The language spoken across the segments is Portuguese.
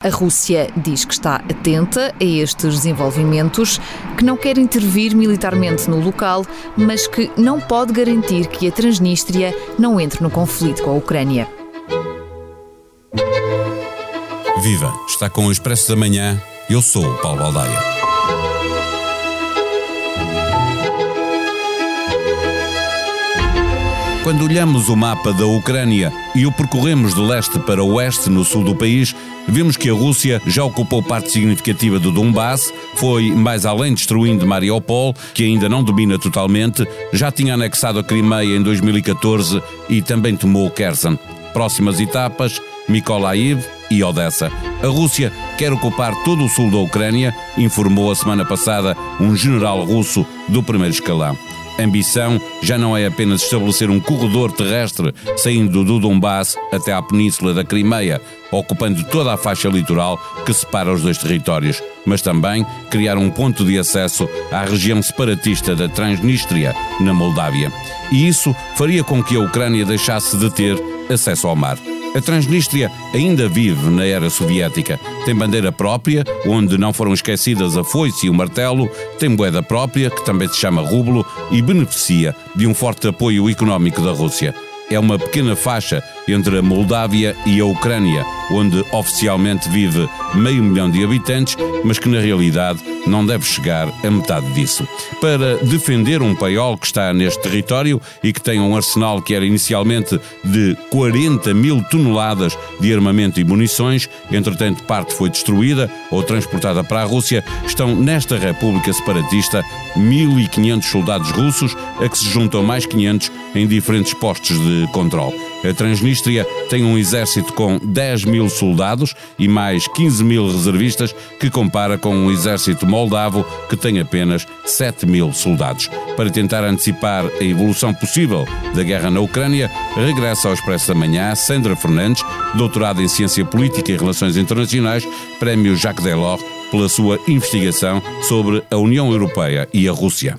A Rússia diz que está atenta a estes desenvolvimentos, que não quer intervir militarmente no local, mas que não pode garantir que a Transnistria não entre no conflito com a Ucrânia. Viva! Está com o Expresso da Manhã. Eu sou o Paulo Baldaia. Quando olhamos o mapa da Ucrânia e o percorremos de leste para oeste no sul do país, vemos que a Rússia já ocupou parte significativa do Donbass, foi mais além destruindo Mariupol, que ainda não domina totalmente, já tinha anexado a Crimeia em 2014 e também tomou Kherson. Próximas etapas, Mykolaiv e Odessa. A Rússia quer ocupar todo o sul da Ucrânia, informou a semana passada um general russo do primeiro escalão ambição já não é apenas estabelecer um corredor terrestre saindo do Donbass até à península da Crimeia, ocupando toda a faixa litoral que separa os dois territórios, mas também criar um ponto de acesso à região separatista da Transnistria, na Moldávia. E isso faria com que a Ucrânia deixasse de ter acesso ao mar. A Transnistria ainda vive na era soviética. Tem bandeira própria, onde não foram esquecidas a foice e o martelo, tem moeda própria, que também se chama rublo, e beneficia de um forte apoio económico da Rússia é uma pequena faixa entre a Moldávia e a Ucrânia, onde oficialmente vive meio milhão de habitantes, mas que na realidade não deve chegar a metade disso. Para defender um paiol que está neste território e que tem um arsenal que era inicialmente de 40 mil toneladas de armamento e munições, entretanto parte foi destruída ou transportada para a Rússia, estão nesta República Separatista 1.500 soldados russos, a que se juntam mais 500 em diferentes postos de controle. A Transnistria tem um exército com 10 mil soldados e mais 15 mil reservistas, que compara com um exército moldavo que tem apenas 7 mil soldados. Para tentar antecipar a evolução possível da guerra na Ucrânia, regressa ao Expresso da Manhã Sandra Fernandes, doutorada em Ciência Política e Relações Internacionais, Prémio Jacques Delors, pela sua investigação sobre a União Europeia e a Rússia.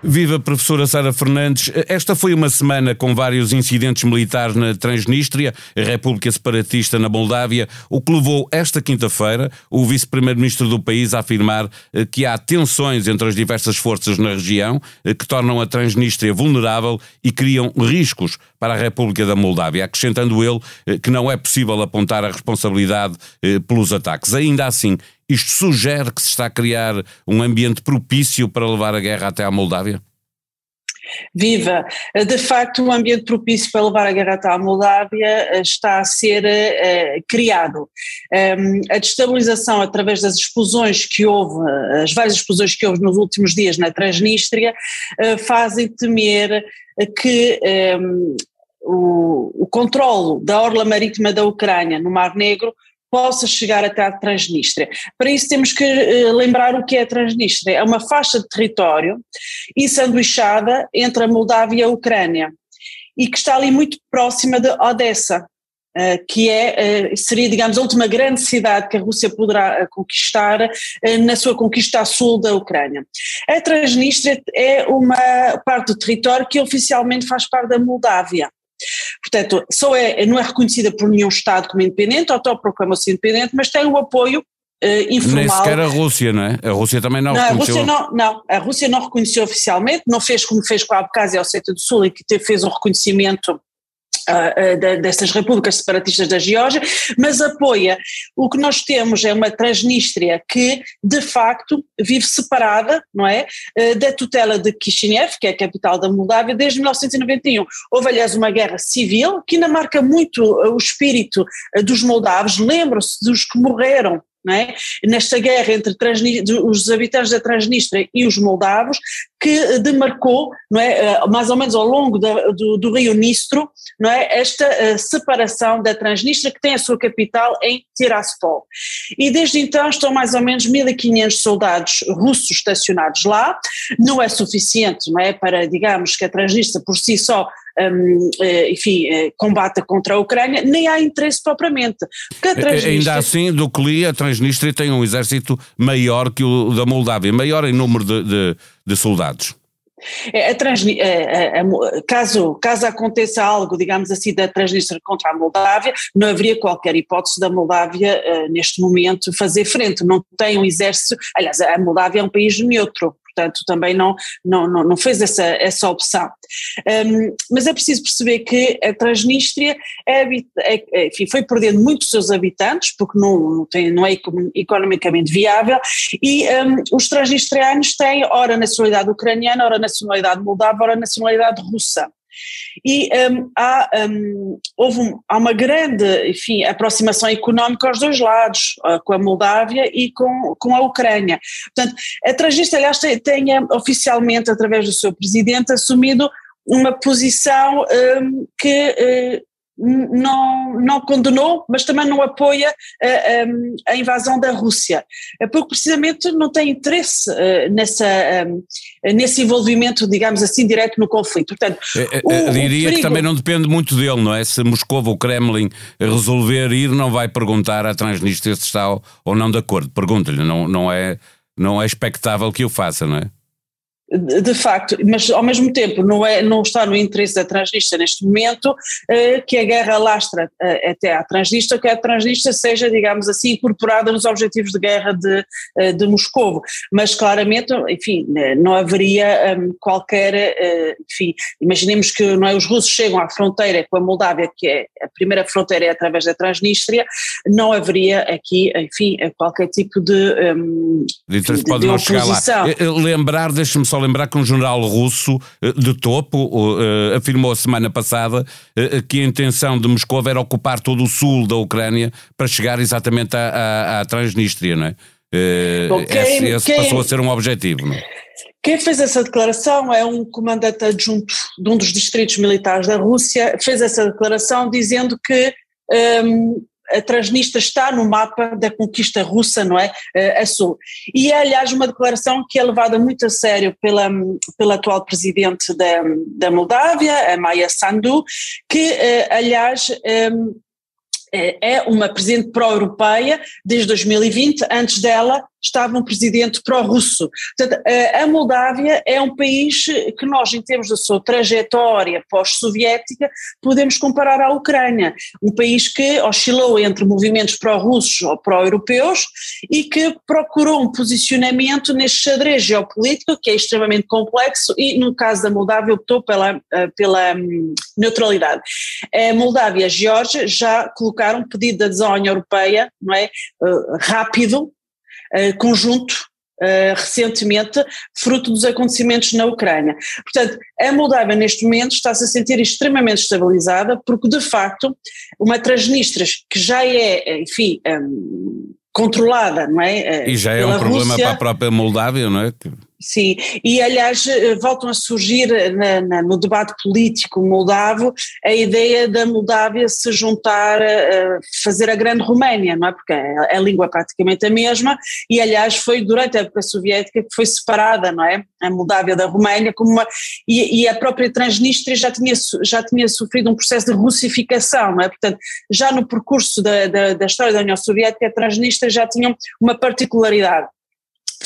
Viva professora Sara Fernandes. Esta foi uma semana com vários incidentes militares na Transnistria, a República Separatista na Moldávia, o que levou esta quinta-feira o vice-primeiro-ministro do país a afirmar eh, que há tensões entre as diversas forças na região eh, que tornam a Transnistria vulnerável e criam riscos para a República da Moldávia, acrescentando ele eh, que não é possível apontar a responsabilidade pelos ataques. Ainda assim, isto sugere que se está a criar um ambiente propício para levar a guerra até à Moldávia? Viva! De facto, um ambiente propício para levar a guerra até à Moldávia eh, está a ser uh, criado. Um, ehm, a destabilização através das explosões que houve, as várias explosões que houve nos últimos dias na Transnistria, uh, fazem temer que um, ehm, o, o controlo da orla marítima da Ucrânia no Mar Negro possa chegar até a Transnistria. Para isso temos que uh, lembrar o que é a Transnistria. É uma faixa de território ensanduichada entre a Moldávia e a Ucrânia e que está ali muito próxima de Odessa, uh, que é, uh, seria, digamos, a última grande cidade que a Rússia poderá conquistar na sua conquista a sul da Ucrânia. A Transnistria é uma parte do território que oficialmente faz parte da Moldávia. Portanto, só é, não é reconhecida por nenhum Estado como independente, autoproclama-se independente, mas tem o apoio Uh, informal. Nem sequer a Rússia, não é? A Rússia também não, não reconheceu. A Rússia não, não, a Rússia não reconheceu oficialmente, não fez como fez com a Abkhazia e a Ossétia do Sul, e que fez um reconhecimento destas repúblicas separatistas da Geórgia, mas apoia. O que nós temos é uma Transnistria que, de facto, vive separada, não é, uh, da tutela de Kishinev, que é a capital da Moldávia, desde 1991. Houve, aliás, uma guerra civil que ainda marca muito o espírito dos moldavos, lembram-se dos que morreram é? Nesta guerra entre os habitantes da Transnistria e os moldavos, que demarcou, não é, mais ou menos ao longo da, do, do, rio Nistro, não é, esta separação da Transnistria que tem a sua capital em Tiraspol. E desde então estão mais ou menos 1.500 soldados russos estacionados lá, não é suficiente, não é, para, digamos, que a Transnistria por si só um, eh, enfim, eh, combata contra a Ucrânia, nem há interesse propriamente. Transnistria... Ainda assim, do que li, a Transnistria tem um exército maior que o da Moldávia, maior em número de, de, de soldados. É, a a, a, caso, caso aconteça algo, digamos assim, da Transnistria contra a Moldávia, não haveria qualquer hipótese da Moldávia, uh, neste momento, fazer frente. Não tem um exército. Aliás, a Moldávia é um país neutro, portanto também não, não, não, não fez essa, essa opção. Um, mas é preciso perceber que a Transnistria é, é, enfim, foi perdendo muitos seus habitantes, porque não, não, tem, não é economicamente viável, e um, os transnistrianos têm ora nacionalidade ucraniana, ora nacionalidade moldava, ora nacionalidade russa. E um, há, um, houve um, há uma grande enfim, aproximação económica aos dois lados, uh, com a Moldávia e com, com a Ucrânia. Portanto, a Transnistria, aliás, tem, tem oficialmente, através do seu presidente, assumido uma posição um, que uh, não, não condenou, mas também não apoia a, a, invasão da Rússia, porque precisamente não tem interesse uh, nessa, nesse envolvimento, digamos assim, direto no conflito. Portanto, é, é, o, diria o perigo... que também não depende muito dele, não é? Se Moscou ou Kremlin resolver ir, não vai perguntar à Transnistria se está ou não de acordo. Pergunta-lhe, não, não, é, não é expectável que o faça, não é? De facto, mas ao mesmo tempo não, é, não está no interesse da transnista neste momento eh, que a guerra lastra eh, até à transnista, que a transnista seja, digamos assim, incorporada nos objetivos de guerra de, eh, de Moscou. Mas claramente, enfim, não haveria um, qualquer, uh, enfim, imaginemos que não é, os russos chegam à fronteira com a Moldávia, que é a primeira fronteira é através da Transnistria, não haveria aqui, enfim, qualquer tipo de, um, de, de, de oposição. Lembrar, deixe-me só lembrar que um general russo eh, de topo uh, afirmou a semana passada uh, que a intenção de Moscou era ocupar todo o sul da Ucrânia para chegar exatamente à, à, à Transnistria, não é? Bom, quem, esse, passou a ser um objetivo, não é? Quem fez essa declaração é um comandante adjunto de um dos distritos militares da Rússia, fez essa declaração dizendo que um, a Transnistria está no mapa da conquista russa, não é? A sul. E é, aliás, uma declaração que é levada muito a sério pela, pela atual presidente da, da Moldávia, a Maia Sandu, que, eh, aliás, eh, é uma presidente pró-europeia desde 2020, antes dela estava um presidente pró-russo. Portanto, a Moldávia é um país que nós, em termos da sua trajetória pós-soviética, podemos comparar à Ucrânia, um país que oscilou entre movimentos pró-russos ou pró-europeus e que procurou um posicionamento neste xadrez geopolítico que é extremamente complexo e, no caso da Moldávia, optou pela, eh, pela hum, neutralidade. A Moldávia e a Geórgia já colocaram um pedido de adesão à União Europeia, não é, eh, rápido, eh, conjunto uh, recentemente, fruto dos acontecimentos na Ucrânia. Portanto, a Moldávia neste momento está-se a sentir extremamente estabilizada, porque de facto uma Transnistria que já é, enfim, um, controlada, não é? E já é um problema Rússia, para a própria Moldávia, não é? Sim, e aliás eh, voltam a surgir na, na, no debate político moldavo a ideia da Moldávia se juntar, a, fazer a grande Roménia, não é? Porque a, a, língua é praticamente a mesma e aliás foi durante a época soviética que foi separada, não é? A Moldávia da Roménia como uma, e, e a própria Transnistria já tinha, já tinha sofrido um processo de russificação, não é? Portanto, já no percurso da, da, da história da União Soviética a Transnistria já tinha uma particularidade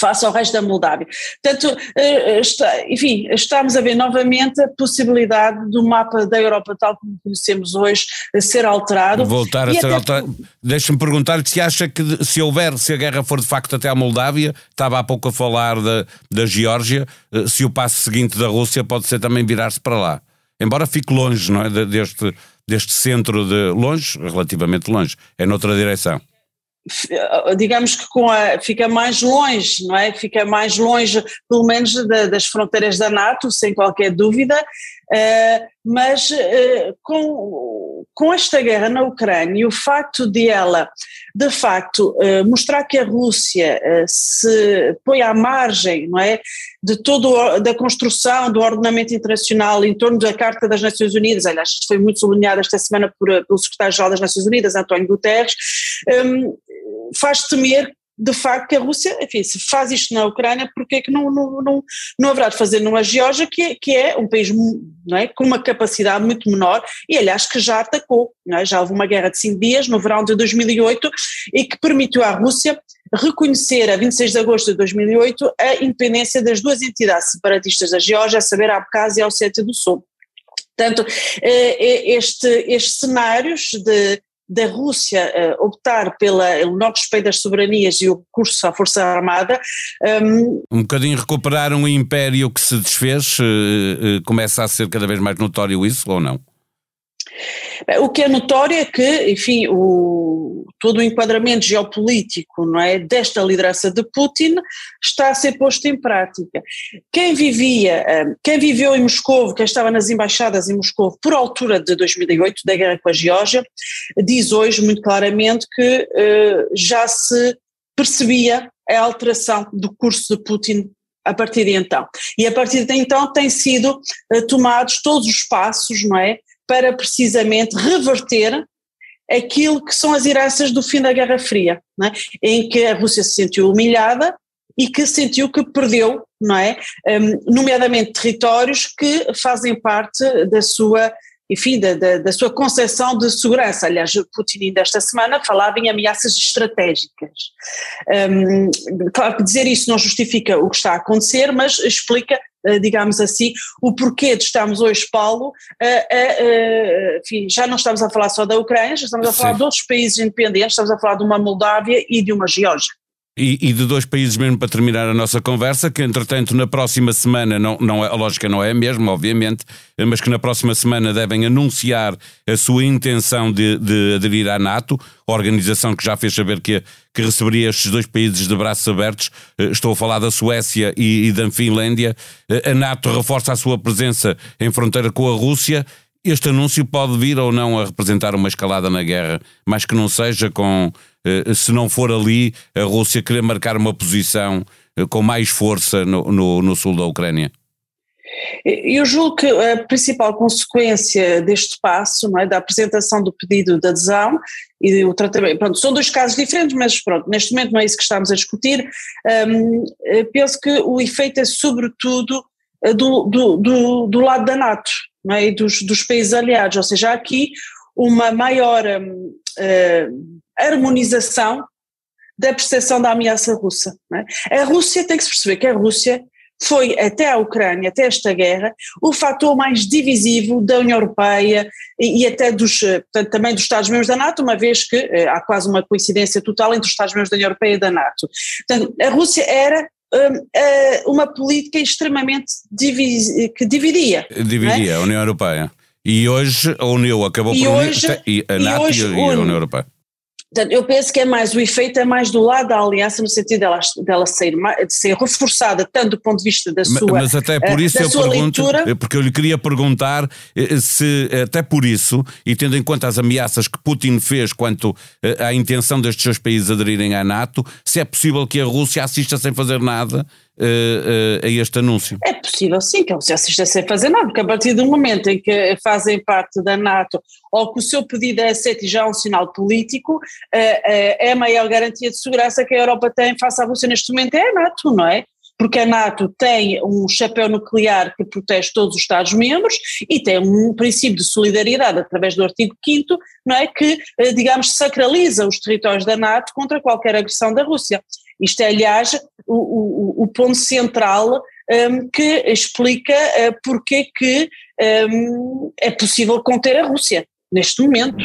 face ao resto da Moldávia. Portanto, eh, eh, está, enfim, estamos a ver novamente a possibilidade do mapa da Europa tal como conhecemos hoje ser alterado. Voltar a ser até... alterado. Deixa-me perguntar-lhe se acha que se houver, se a guerra for de facto até à Moldávia, estava há pouco a falar da, da Geórgia, eh, se o passo seguinte da Rússia pode ser também virar-se para lá. Embora fique longe, não é, deste, deste centro de longe, relativamente longe, é noutra direção digamos que com a, fica mais longe, não é? Fica mais longe, pelo menos, da, das fronteiras da NATO, sem qualquer dúvida, uh, mas uh, com, com esta guerra na Ucrânia e o facto de ela, de facto, uh, mostrar que a Rússia se põe à margem, não é, de toda da construção do ordenamento internacional em torno da Carta das Nações Unidas, aliás, foi muito sublinhado esta semana por, pelo secretário-geral das Nações Unidas, António Guterres, um, faz temer de facto que a Rússia, enfim, se faz isto na Ucrânia, porque é que não, não, não, não haverá de fazer numa Geórgia, que é, que é um país não é, com uma capacidade muito menor e, aliás, que já atacou, é? já houve uma guerra de cinco dias no verão de 2008 e que permitiu à Rússia reconhecer a 26 de agosto de 2008 a independência das duas entidades separatistas da Geórgia, a saber, a Abkhazia e a Ossétia do Sul. Portanto, eh, eh, este, estes cenários de da Rússia uh, optar pelo não respeito das soberanias e o curso à Força Armada. Um, um bocadinho recuperar um império que se desfez, uh, uh, começa a ser cada vez mais notório isso ou não? O que é notório é que, enfim, o, todo o enquadramento geopolítico não é, desta liderança de Putin está a ser posto em prática. Quem vivia, eh, quem viveu em Moscou, quem estava nas embaixadas em Moscou por altura de 2008, da guerra com a Geórgia, diz hoje muito claramente que uh, já se percebia a alteração do curso de Putin a partir de então. E a partir de então têm sido uh, tomados todos os passos, não é, para precisamente reverter aquilo que são as heranças do fim da Guerra Fria, é? em que a Rússia se sentiu humilhada e que sentiu que perdeu, não é, um, nomeadamente territórios que fazem parte da sua enfim, da, da, da, sua concepção de segurança. Aliás, Putin desta semana falava em ameaças estratégicas. Um, claro que dizer isso não justifica o que está a acontecer, mas explica digamos assim, o porquê de estarmos hoje, Paulo, enfim, já não estamos a falar só da Ucrânia, já estamos a falar Sim. de outros países independentes, estamos a falar de uma Moldávia e de uma Geórgia. E, e, de dois países mesmo para terminar a nossa conversa, que entretanto na próxima semana, não, não é, a lógica não é a mesma, obviamente, mas que na próxima semana devem anunciar a sua intenção de, de aderir à NATO, organização que já fez saber que, que receberia estes dois países de braços abertos. Eh, estou a falar da Suécia e, e da Finlândia. Eh, a NATO reforça a sua presença em fronteira com a Rússia este anúncio pode vir ou não a representar uma escalada na guerra, mas que não seja com, eh, se não for ali, a Rússia querer marcar uma posição eh, com mais força no, no, no sul da Ucrânia? Eu julgo que a principal consequência deste passo, é, da apresentação do pedido de adesão e o tratamento, pronto, são dois casos diferentes, mas pronto, neste momento não é isso que estamos a discutir. Um, eh, penso que o efeito é sobretudo do, do, do, do lado da NATO é? e dos, dos países aliados, ou seja, há aqui uma maior uh, harmonização da percepção da ameaça russa. É? A Rússia tem que se perceber que a Rússia foi até a Ucrânia, até esta guerra, o fator mais divisivo da União Europeia e, e até dos, eh, portanto, também dos Estados-membros da NATO, uma vez que eh, há quase uma coincidência total entre os Estados-membros da União Europeia e da NATO. Portanto, a Rússia era uma política extremamente que dividia. Dividia é? a União Europeia. E hoje a União acabou e por hoje, unir, a NATO e, e a União Europeia. Portanto, eu penso que é mais, o efeito é mais do lado da aliança, no sentido dela, dela ser, de ser reforçada, tanto do ponto de vista da sua Mas até por eh, isso eu pergunto, leitura. porque eu lhe queria perguntar eh, se, até por isso, e tendo em conta as ameaças que Putin fez quanto eh, à intenção destes seus países aderirem à NATO, se é possível que a Rússia assista sem fazer nada uh, a este anúncio? É possível sim que eles assistam sem fazer nada, porque a partir do momento em que fazem parte da NATO ou que o seu pedido é aceito e já é um sinal político, uh, é a maior garantia de segurança que a Europa tem face à Rússia neste momento é a NATO, não é? porque a NATO tem um chapéu nuclear que protege todos os Estados-membros e tem um princípio de solidariedade através do artigo 5 não é, que, digamos, sacraliza os territórios da NATO contra qualquer agressão da Rússia. Isto é, aliás, o, o, o ponto central um, que explica uh, porque que um, é possível conter a Rússia neste momento.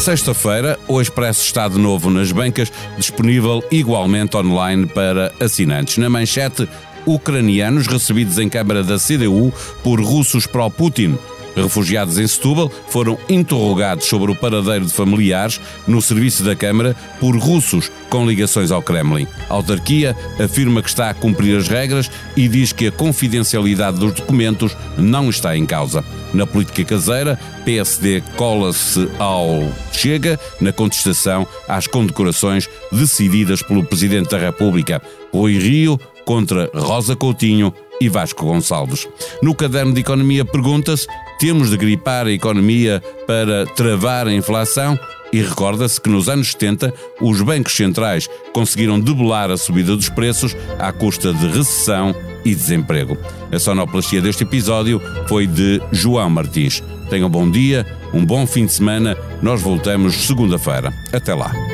Sexta-feira, o Expresso está de novo nas bancas, disponível igualmente online para assinantes. Na manchete, ucranianos recebidos em Câmara da CDU por russos pró-Putin. Refugiados em Setúbal foram interrogados sobre o paradeiro de familiares no serviço da Câmara por russos com ligações ao Kremlin. A autarquia afirma que está a cumprir as regras e diz que a confidencialidade dos documentos não está em causa. Na política caseira, PSD cola-se ao Chega na contestação às condecorações decididas pelo Presidente da República. Rui Rio contra Rosa Coutinho e Vasco Gonçalves. No caderno de economia pergunta-se: temos de gripar a economia para travar a inflação? E recorda-se que nos anos 70 os bancos centrais conseguiram debelar a subida dos preços à custa de recessão e desemprego. A sonoplastia deste episódio foi de João Martins. Tenham um bom dia, um bom fim de semana. Nós voltamos segunda-feira. Até lá.